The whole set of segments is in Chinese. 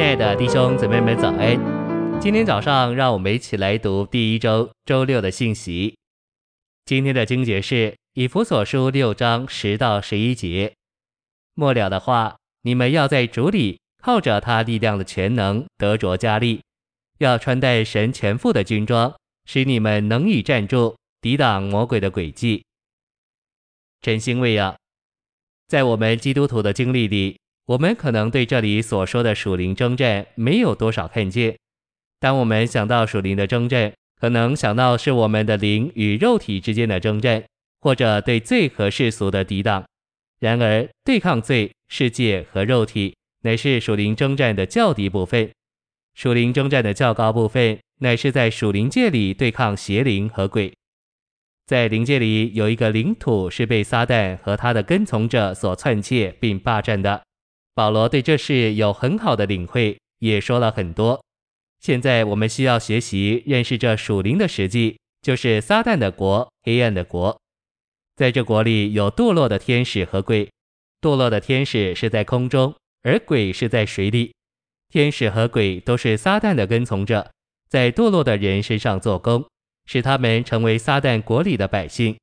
亲爱的弟兄姊妹们，早安！今天早上，让我们一起来读第一周周六的信息。今天的经节是以弗所书六章十到十一节。末了的话，你们要在主里靠着他力量的全能得着加力，要穿戴神全副的军装，使你们能以站住，抵挡魔鬼的诡计。真欣慰啊，在我们基督徒的经历里。我们可能对这里所说的属灵征战没有多少看见。当我们想到属灵的征战，可能想到是我们的灵与肉体之间的征战，或者对罪和世俗的抵挡。然而，对抗罪、世界和肉体，乃是属灵征战的较低部分。属灵征战的较高部分，乃是在属灵界里对抗邪灵和鬼。在灵界里有一个领土是被撒旦和他的跟从者所篡窃并霸占的。保罗对这事有很好的领会，也说了很多。现在我们需要学习认识这属灵的实际，就是撒旦的国、黑暗的国。在这国里有堕落的天使和鬼，堕落的天使是在空中，而鬼是在水里。天使和鬼都是撒旦的跟从者，在堕落的人身上做工，使他们成为撒旦国里的百姓。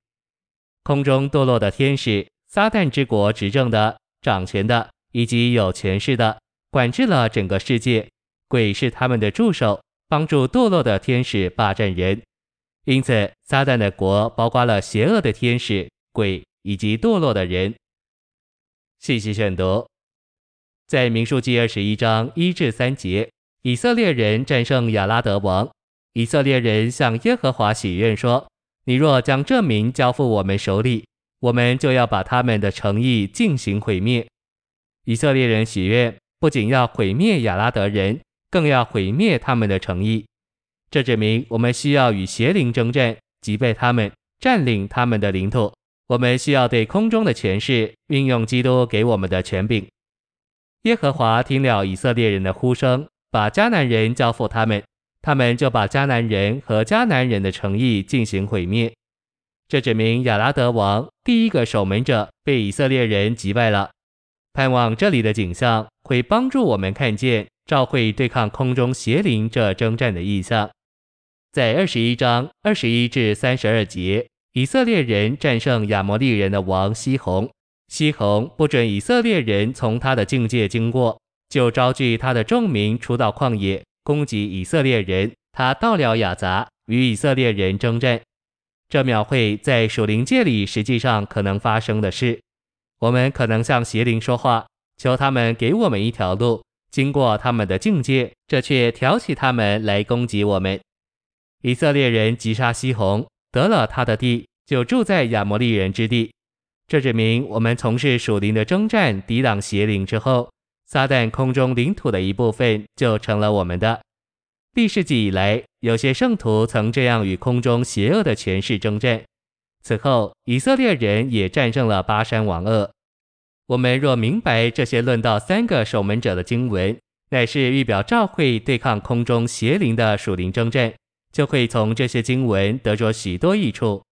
空中堕落的天使，撒旦之国执政的、掌权的。以及有权势的管制了整个世界，鬼是他们的助手，帮助堕落的天使霸占人。因此，撒旦的国包括了邪恶的天使、鬼以及堕落的人。细细选读，在民数记二十一章一至三节，以色列人战胜亚拉得王。以色列人向耶和华许愿说：“你若将这民交付我们手里，我们就要把他们的诚意进行毁灭。”以色列人许愿，不仅要毁灭亚拉德人，更要毁灭他们的诚意。这指明我们需要与邪灵征战，击败他们，占领他们的领土。我们需要对空中的权势运用基督给我们的权柄。耶和华听了以色列人的呼声，把迦南人交付他们，他们就把迦南人和迦南人的诚意进行毁灭。这指明亚拉德王第一个守门者被以色列人击败了。盼望这里的景象会帮助我们看见赵会对抗空中邪灵这征战的意象。在二十一章二十一至三十二节，以色列人战胜亚摩利人的王西宏。西宏不准以色列人从他的境界经过，就招聚他的众民出到旷野攻击以色列人。他到了亚杂，与以色列人征战。这描绘在属灵界里实际上可能发生的事。我们可能向邪灵说话，求他们给我们一条路，经过他们的境界，这却挑起他们来攻击我们。以色列人击杀西宏，得了他的地，就住在亚摩利人之地。这指明我们从事属灵的征战，抵挡邪灵之后，撒旦空中领土的一部分就成了我们的。历世纪以来，有些圣徒曾这样与空中邪恶的权势征战。此后，以色列人也战胜了巴珊王噩。我们若明白这些论到三个守门者的经文，乃是预表召会对抗空中邪灵的属灵征战，就会从这些经文得着许多益处。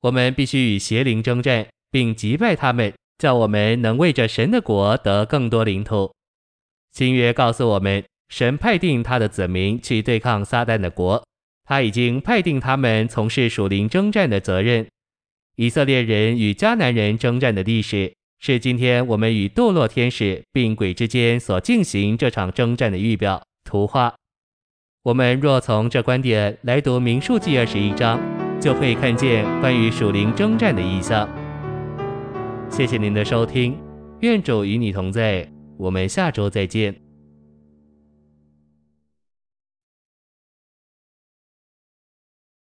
我们必须与邪灵征战，并击败他们，叫我们能为着神的国得更多领土。新约告诉我们，神派定他的子民去对抗撒旦的国。他已经派定他们从事属灵征战的责任。以色列人与迦南人征战的历史，是今天我们与堕落天使并鬼之间所进行这场征战的预表图画。我们若从这观点来读民数记二十一章，就会看见关于属灵征战的意象。谢谢您的收听，愿主与你同在，我们下周再见。